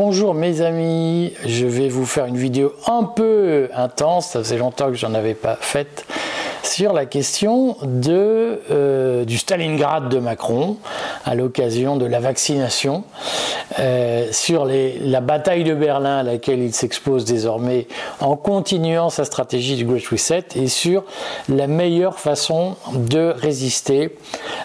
Bonjour mes amis, je vais vous faire une vidéo un peu intense, ça faisait longtemps que j'en avais pas faite, sur la question de, euh, du Stalingrad de Macron à l'occasion de la vaccination, euh, sur la bataille de Berlin à laquelle il s'expose désormais en continuant sa stratégie du Great Reset et sur la meilleure façon de résister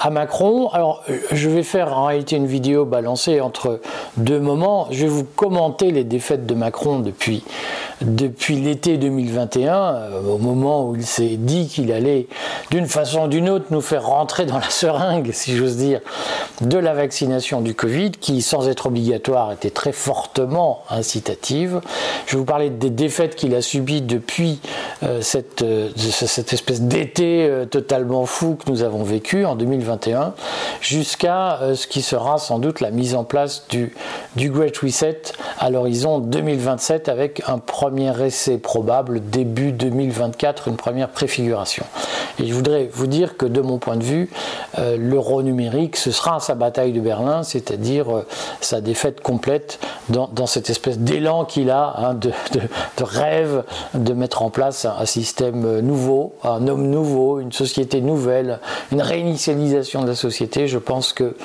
à Macron. Alors je vais faire en réalité une vidéo balancée entre deux moments. Je vais vous commenter les défaites de Macron depuis depuis l'été 2021, euh, au moment où il s'est dit qu'il allait d'une façon ou d'une autre nous faire rentrer dans la seringue, si j'ose dire, de la vaccination du Covid, qui sans être obligatoire était très fortement incitative. Je vais vous parler des défaites qu'il a subies depuis euh, cette, euh, cette, espèce d'été totalement fou que nous avons vécu en 2021, jusqu'à ce qui sera sans doute la mise en place du, du Great Reset à l'horizon 2027 avec un premier essai probable début 2024, une première préfiguration. Et je voudrais vous dire que de mon point de vue, euh, l'euro numérique, ce sera sa bataille de Berlin, c'est-à-dire euh, sa défaite complète dans, cette espèce d'élan qu'il a hein, de, rêve de mettre en place un, système nouveau, un homme nouveau, une société nouvelle, une réinitialisation de la société. Je pense que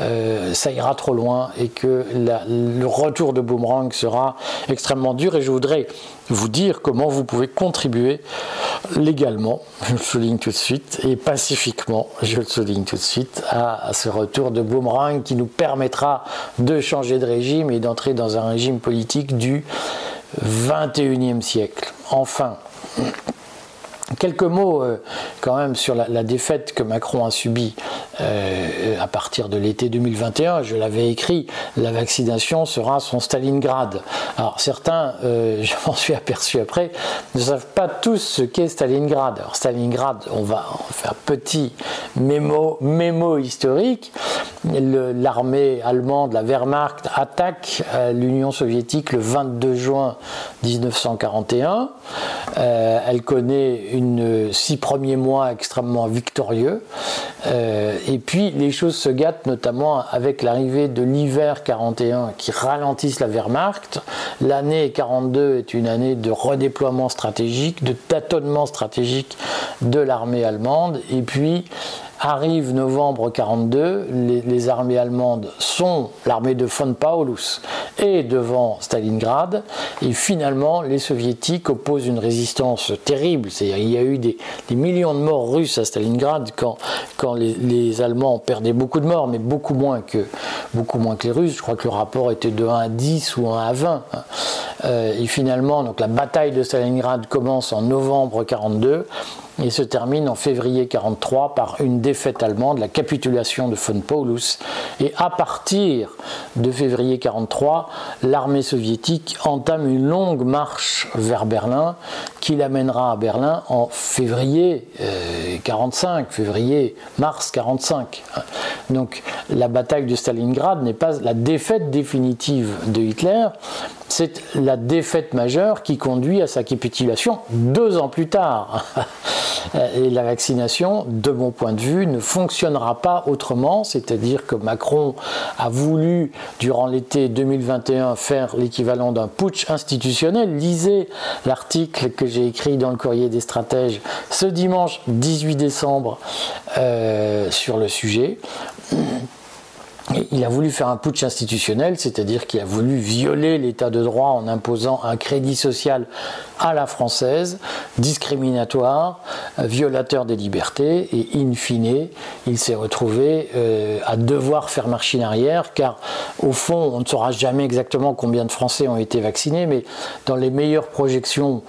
euh, ça ira trop loin et que le retour de boomerang sera extrêmement dur. Et je voudrais vous dire comment vous pouvez contribuer légalement, je le souligne tout de suite, et pacifiquement, je le souligne tout de suite, à, ce retour de boomerang qui nous permettra de changer de régime et d'entrer dans un régime politique du 21e siècle. Enfin, Quelques mots euh, quand même sur la, défaite que Macron a subie euh, à partir de l'été 2021. Je l'avais écrit, la vaccination sera son Stalingrad. Alors certains, euh, je m'en suis aperçu après, ne savent pas tous ce qu'est Stalingrad. Alors Stalingrad, on va faire petit mémo, mémo historique. L'armée allemande, la Wehrmacht, attaque l'Union soviétique le 22 juin 1941. elle connaît une six premiers mois extrêmement victorieux. Euh, et puis les choses se gâtent notamment avec l'arrivée de l'hiver 41 qui ralentissent la Wehrmacht. L'année 42 est une année de redéploiement stratégique, de tâtonnement stratégique de l'armée allemande. Et puis Arrive novembre 42, les, armées allemandes sont l'armée de von Paulus et devant Stalingrad, et finalement les soviétiques opposent une résistance terrible. C'est-à-dire il y a eu des, millions de morts russes à Stalingrad quand, quand les, Allemands perdaient beaucoup de morts, mais beaucoup moins, que, beaucoup moins que les Russes. Je crois que le rapport était de 1 à 10 ou 1 à 20. Euh, et finalement, donc, la bataille de Stalingrad commence en novembre 42 et se termine en février 43 par une défaite allemande, la capitulation de von Paulus. Et à partir de février 43, l'armée soviétique entame une longue marche vers Berlin qui l'amènera à Berlin en février 45, euh, février-mars 45. Donc la bataille de Stalingrad n'est pas la défaite définitive de Hitler, c'est la défaite majeure qui conduit à sa capitulation deux ans plus tard. Et la vaccination, de mon point de vue, ne fonctionnera pas autrement, c'est-à-dire que Macron a voulu, durant l'été 2021, faire l'équivalent d'un putsch institutionnel. Lisez l'article que j'ai écrit dans le courrier des stratèges ce dimanche 18 décembre euh, sur le sujet il a voulu faire un putsch institutionnel, c'est-à-dire qu'il a voulu violer l'état de droit en imposant un crédit social à la française, discriminatoire, euh, violateur des libertés, et in fine, il s'est retrouvé euh, à devoir faire machine arrière, car au fond, on ne saura jamais exactement combien de Français ont été vaccinés, mais dans les meilleures projections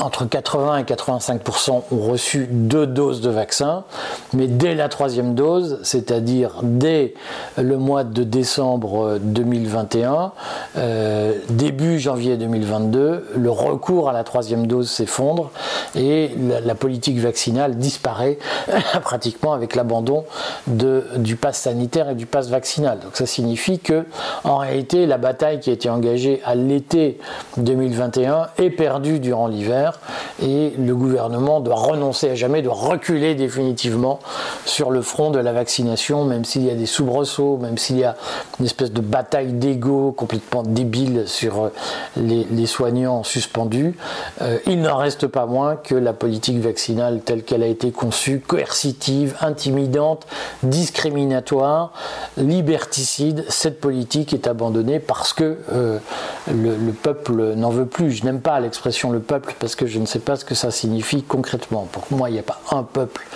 entre 80 et 85% ont reçu deux doses de vaccin, mais dès la troisième dose, c'est-à-dire dès le mois de décembre 2021, euh, début janvier 2022, le recours à la troisième dose s'effondre et la, politique vaccinale disparaît pratiquement avec l'abandon du pass sanitaire et du pass vaccinal. Donc ça signifie que en réalité la bataille qui a été engagée à l'été 2021 est perdue durant l'hiver et le gouvernement doit renoncer à jamais, doit reculer définitivement sur le front de la vaccination, même s'il y a des soubresauts, même s'il y a une espèce de bataille d'ego complètement débile sur les, soignants suspendus. Euh, il n'en reste pas moins que la politique vaccinale telle qu'elle a été conçue, coercitive, intimidante, discriminatoire, liberticide, cette politique est abandonnée parce que euh, le, peuple n'en veut plus. Je n'aime pas l'expression le peuple parce que je ne sais pas ce que ça signifie concrètement. Pour moi, il n'y a pas un peuple,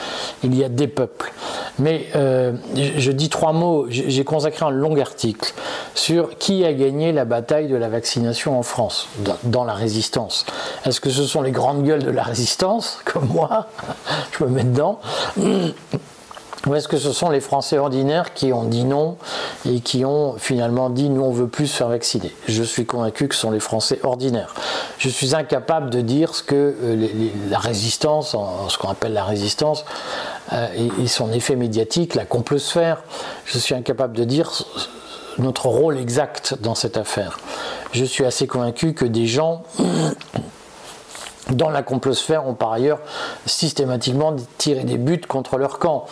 il y a des peuples. Mais euh, je dis trois mots, j'ai consacré un long article sur qui a gagné la bataille de la vaccination en France, dans la résistance. Est-ce que ce sont les grandes gueules de la résistance, comme moi? Je me mets dedans. Ou est-ce que ce sont les Français ordinaires qui ont dit non et qui ont finalement dit nous on veut plus se faire vacciner? Je suis convaincu que ce sont les Français ordinaires. Je suis incapable de dire ce que euh, la résistance, ce qu'on appelle la résistance, euh, et, son effet médiatique, la complosphère, je suis incapable de dire notre rôle exact dans cette affaire. Je suis assez convaincu que des gens dans la complosphère ont par ailleurs systématiquement tiré des buts contre leur camp.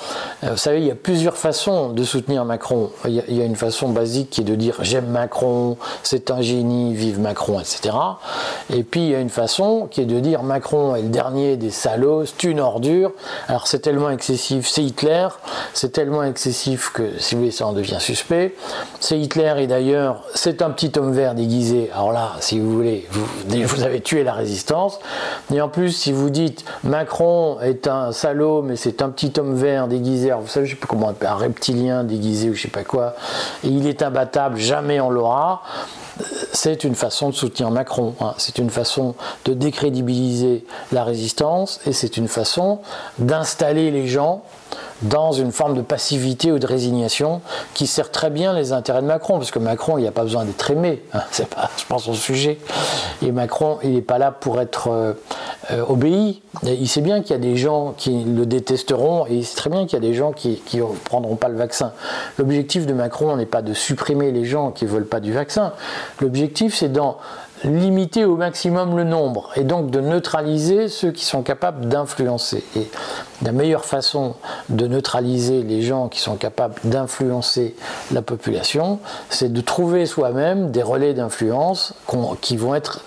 Euh, vous savez, il y a plusieurs façons de soutenir Macron. Il y a, une façon basique qui est de dire j'aime Macron, c'est un génie, vive Macron, etc. Et puis il y a une façon qui est de dire Macron est le dernier des salauds, c'est une ordure. Alors c'est tellement excessif, c'est Hitler, c'est tellement excessif que si vous voulez ça en devient suspect. C'est Hitler et d'ailleurs c'est un petit homme vert déguisé. Alors là, si vous voulez, vous, vous avez tué la résistance. Et en plus, si vous dites Macron est un salaud, mais c'est un petit homme vert déguisé, vous savez, je sais pas comment, un reptilien déguisé ou je sais pas quoi, et il est imbattable, jamais on l'aura. C'est une façon de soutenir Macron, hein. c'est une façon de décrédibiliser la résistance et c'est une façon d'installer les gens dans une forme de passivité ou de résignation qui sert très bien les intérêts de Macron, parce que Macron, il n'y a pas besoin d'être aimé, hein, c'est pas, je pense, son sujet. Et Macron, il n'est pas là pour être euh, euh, obéi. il sait bien qu'il y a des gens qui le détesteront, et il sait très bien qu'il y a des gens qui ne prendront pas le vaccin. L'objectif de Macron n'est pas de supprimer les gens qui ne veulent pas du vaccin. L'objectif, c'est dans limiter au maximum le nombre et donc de neutraliser ceux qui sont capables d'influencer. Et la meilleure façon de neutraliser les gens qui sont capables d'influencer la population, c'est de trouver soi-même des relais d'influence qui vont être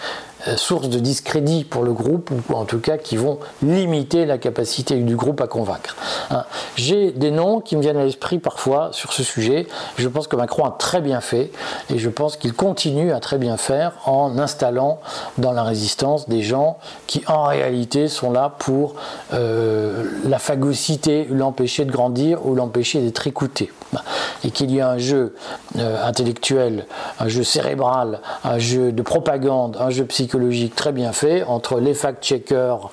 source de discrédit pour le groupe, ou en tout cas qui vont limiter la capacité du groupe à convaincre. Hein. J'ai des noms qui me viennent à l'esprit parfois sur ce sujet. Je pense que Macron a très bien fait, et je pense qu'il continue à très bien faire en installant dans la résistance des gens qui en réalité sont là pour euh, la phagocyté, l'empêcher de grandir ou l'empêcher d'être écouté. Et qu'il y a un jeu euh, intellectuel, un jeu cérébral, un jeu de propagande, un jeu psychologique, très bien fait entre les fact-checkers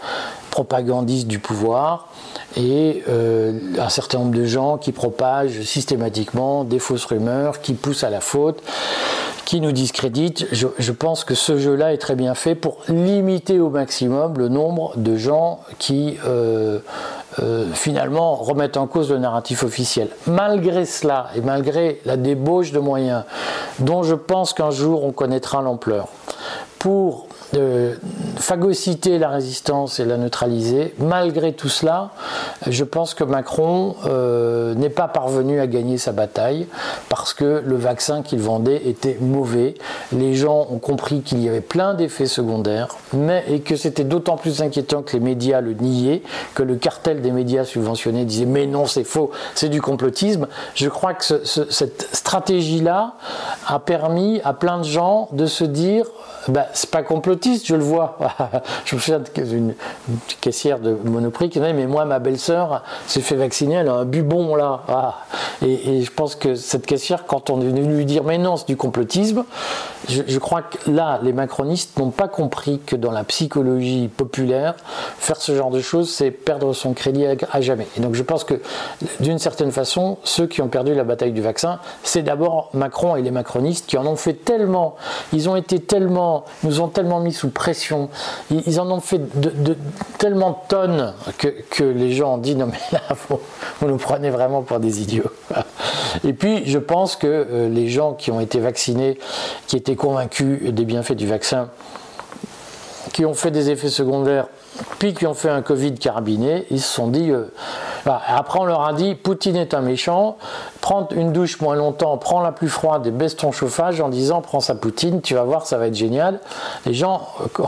propagandistes du pouvoir et euh, un certain nombre de gens qui propagent systématiquement des fausses rumeurs, qui poussent à la faute, qui nous discréditent. Je, pense que ce jeu-là est très bien fait pour limiter au maximum le nombre de gens qui euh, euh, finalement remettent en cause le narratif officiel. Malgré cela et malgré la débauche de moyens dont je pense qu'un jour on connaîtra l'ampleur, pour de phagocyter la résistance et la neutraliser. Malgré tout cela, je pense que Macron euh, n'est pas parvenu à gagner sa bataille parce que le vaccin qu'il vendait était mauvais. Les gens ont compris qu'il y avait plein d'effets secondaires, mais et que c'était d'autant plus inquiétant que les médias le niaient, que le cartel des médias subventionnés disait mais non c'est faux, c'est du complotisme. Je crois que cette stratégie-là a permis à plein de gens de se dire bah, c'est pas complotiste, je le vois. je me souviens d'une caissière de Monoprix qui m'a dit Mais moi, ma belle-sœur s'est fait vacciner, elle a un bubon là. Ah. Et, je pense que cette caissière, quand on est venu lui dire Mais non, c'est du complotisme, je, crois que là, les macronistes n'ont pas compris que dans la psychologie populaire, faire ce genre de choses, c'est perdre son crédit à, jamais. Et donc je pense que d'une certaine façon, ceux qui ont perdu la bataille du vaccin, c'est d'abord Macron et les macronistes qui en ont fait tellement, ils ont été tellement, nous ont tellement mis sous pression, ils, en ont fait tellement de tonnes que, les gens ont dit non mais là, vous, vous nous prenez vraiment pour des idiots. Et puis je pense que euh, les gens qui ont été vaccinés, qui étaient convaincus des bienfaits du vaccin, qui ont fait des effets secondaires, puis qui ont fait un Covid carabiné, ils se sont dit. Euh, après, on leur a dit Poutine est un méchant, prends une douche moins longtemps, prends la plus froide et baisse ton chauffage en disant prends sa Poutine, tu vas voir, ça va être génial. Les gens euh,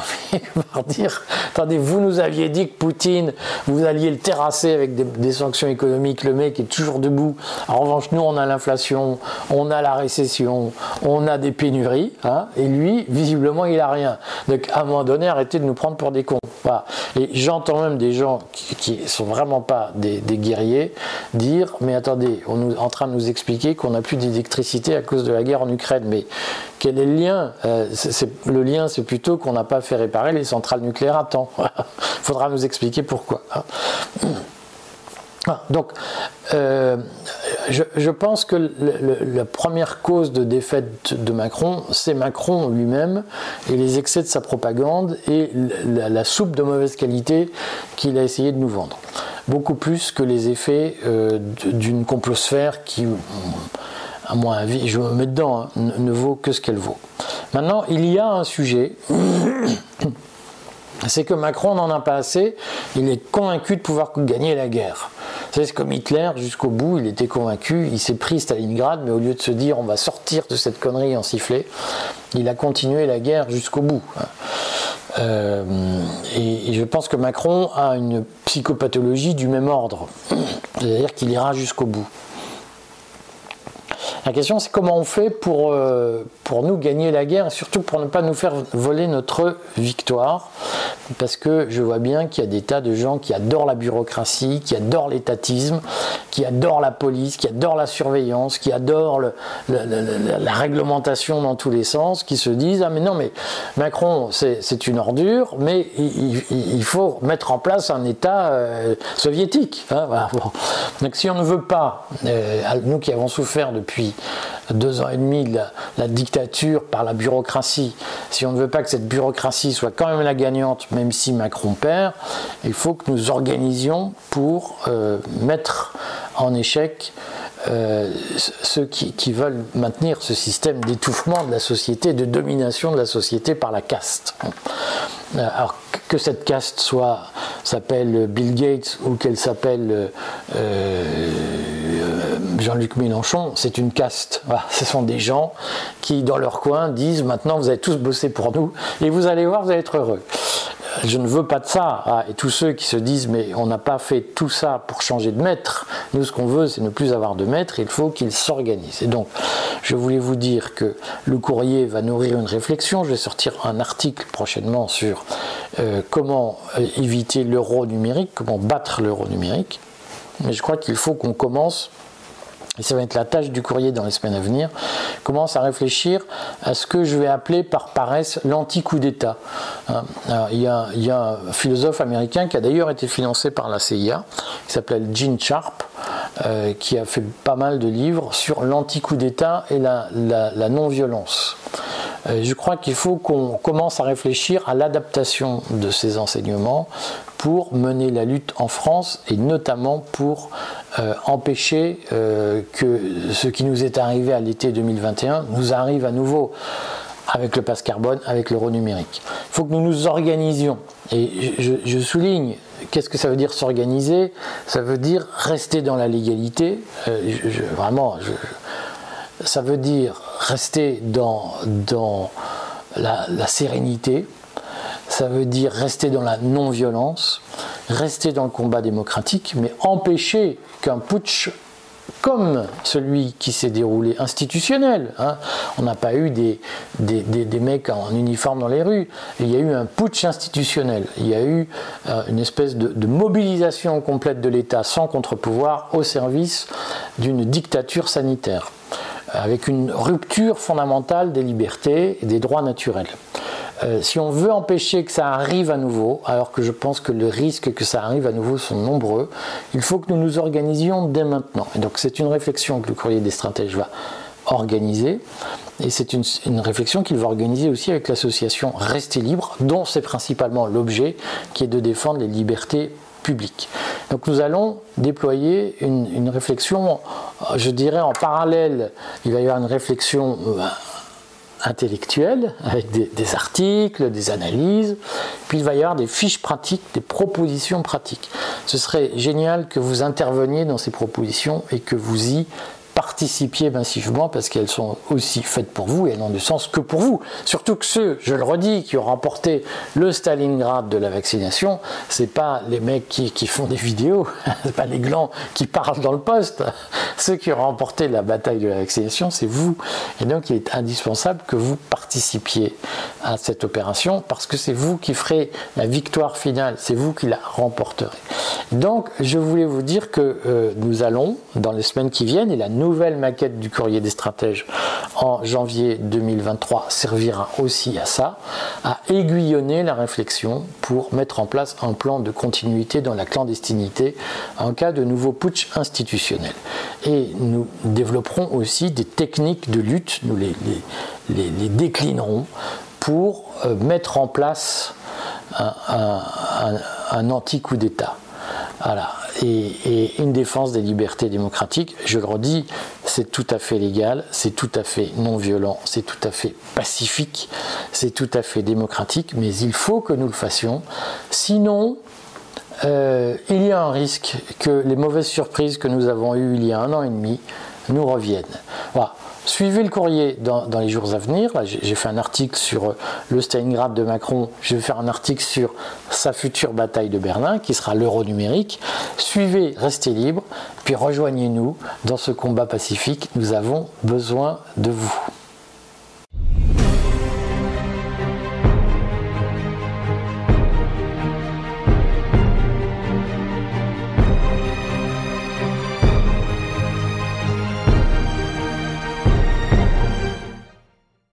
vont dire attendez, vous nous aviez dit que Poutine, vous alliez le terrasser avec des, sanctions économiques, le mec est toujours debout. En revanche, nous, on a l'inflation, on a la récession, on a des pénuries, hein, et lui, visiblement, il a rien. Donc, à un moment donné, arrêtez de nous prendre pour des cons. Et j'entends même des gens qui, ne sont vraiment pas des, guerriers dire mais attendez, on est en train de nous expliquer qu'on n'a plus d'électricité à cause de la guerre en Ukraine. Mais quel est le lien euh, Le lien, c'est plutôt qu'on n'a pas fait réparer les centrales nucléaires à temps. Il faudra nous expliquer pourquoi. Hein. Ah, donc, euh, je, pense que la première cause de défaite de Macron, c'est Macron lui-même et les excès de sa propagande et la, soupe de mauvaise qualité qu'il a essayé de nous vendre. Beaucoup plus que les effets euh, d'une complosphère qui, à mon avis, je me mets dedans, hein, ne vaut que ce qu'elle vaut. Maintenant, il y a un sujet c'est que Macron n'en a pas assez, il est convaincu de pouvoir gagner la guerre. C'est comme Hitler, jusqu'au bout, il était convaincu, il s'est pris Stalingrad, mais au lieu de se dire on va sortir de cette connerie en sifflet, il a continué la guerre jusqu'au bout. Euh, et, je pense que Macron a une psychopathologie du même ordre, c'est-à-dire qu'il ira jusqu'au bout. La question, c'est comment on fait pour, euh, nous gagner la guerre et surtout pour ne pas nous faire voler notre victoire. Parce que je vois bien qu'il y a des tas de gens qui adorent la bureaucratie, qui adorent l'étatisme, qui adorent la police, qui adorent la surveillance, qui adorent la réglementation dans tous les sens, qui se disent Ah, mais non, mais Macron, c'est une ordure, mais il, faut mettre en place un État euh, soviétique. Hein, Donc, si on ne veut pas, euh, nous qui avons souffert depuis deux ans et demi de la, dictature par la bureaucratie, si on ne veut pas que cette bureaucratie soit quand même la gagnante, même si Macron perd, il faut que nous organisions pour euh, mettre en échec euh, ceux qui, veulent maintenir ce système d'étouffement de la société, de domination de la société par la caste. Euh, alors que cette caste soit s'appelle Bill Gates ou qu'elle s'appelle Jean-Luc Mélenchon, c'est une caste. ce sont des gens qui, dans leur coin, disent maintenant vous allez tous bosser pour nous et vous allez voir, vous allez être heureux je ne veux pas de ça. Ah, et tous ceux qui se disent mais on n'a pas fait tout ça pour changer de maître, nous ce qu'on veut c'est ne plus avoir de maître, il faut qu'il s'organise. Et donc je voulais vous dire que le courrier va nourrir une réflexion, je vais sortir un article prochainement sur euh, comment euh, éviter l'euro numérique, comment battre l'euro numérique. Mais je crois qu'il faut qu'on commence et ça va être la tâche du courrier dans les semaines à venir, commence à réfléchir à ce que je vais appeler par paresse l'anti-coup d'État. Hein, il, y a, un philosophe américain qui a d'ailleurs été financé par la CIA, qui s'appelle Gene Sharp, euh, qui a fait pas mal de livres sur l'anti-coup d'État et la, non-violence. Euh, je crois qu'il faut qu'on commence à réfléchir à l'adaptation de ces enseignements pour mener la lutte en France et notamment pour euh, empêcher euh, que ce qui nous est arrivé à l'été 2021 nous arrive à nouveau avec le passe carbone, avec l'euro numérique. Il faut que nous nous organisions. Et je, souligne, qu'est-ce que ça veut dire s'organiser? Ça veut dire rester dans la légalité. Euh, vraiment, ça veut dire rester dans, dans la sérénité, ça veut dire rester dans la non-violence, rester dans le combat démocratique, mais empêcher qu'un putsch comme celui qui s'est déroulé institutionnel. Hein. On n'a pas eu des, des, mecs en uniforme dans les rues. Il y a eu un putsch institutionnel. Il y a eu euh, une espèce de, de mobilisation complète de l'État sans contre-pouvoir au service d'une dictature sanitaire, avec une rupture fondamentale des libertés et des droits naturels. Euh, si on veut empêcher que ça arrive à nouveau, alors que je pense que les risques que ça arrive à nouveau sont nombreux, il faut que nous nous organisions dès maintenant. Et donc c'est une réflexion que le courrier des stratèges va organiser. Et c'est une, réflexion qu'il va organiser aussi avec l'association Rester Libre, dont c'est principalement l'objet, qui est de défendre les libertés publiques. Donc nous allons déployer une, une réflexion, je dirais en parallèle, il va y avoir une réflexion euh, intellectuelle avec des, articles, des analyses, puis il va y avoir des fiches pratiques, des propositions pratiques. Ce serait génial que vous interveniez dans ces propositions et que vous y participiez massivement parce qu'elles sont aussi faites pour vous et elles n'ont de sens que pour vous. Surtout que ceux, je le redis, qui ont remporté le Stalingrad de la vaccination, c'est pas les mecs qui, qui font des vidéos, c'est pas les glands qui parlent dans le poste. Ceux qui ont remporté la bataille de la vaccination, c'est vous. Et donc il est indispensable que vous participiez à cette opération parce que c'est vous qui ferez la victoire finale, c'est vous qui la remporterez. Donc je voulais vous dire que euh, nous allons, dans les semaines qui viennent, et la nouvelle maquette du courrier des stratèges en janvier 2023 servira aussi à ça, à aiguillonner la réflexion pour mettre en place un plan de continuité dans la clandestinité en cas de nouveau putsch institutionnel. Et nous développerons aussi des techniques de lutte, nous les, déclinerons pour euh, mettre en place un anti-coup d'État. Voilà. Et, et, une défense des libertés démocratiques, je le redis, c'est tout à fait légal, c'est tout à fait non violent, c'est tout à fait pacifique, c'est tout à fait démocratique, mais il faut que nous le fassions. Sinon, euh, il y a un risque que les mauvaises surprises que nous avons eues il y a un an et demi nous reviennent. Suivez le courrier dans, les jours à venir. J'ai fait un article sur euh, le Stalingrad de Macron. Je vais faire un article sur sa future bataille de Berlin, qui sera l'euro numérique. Suivez, restez libre, puis rejoignez-nous dans ce combat pacifique. Nous avons besoin de vous.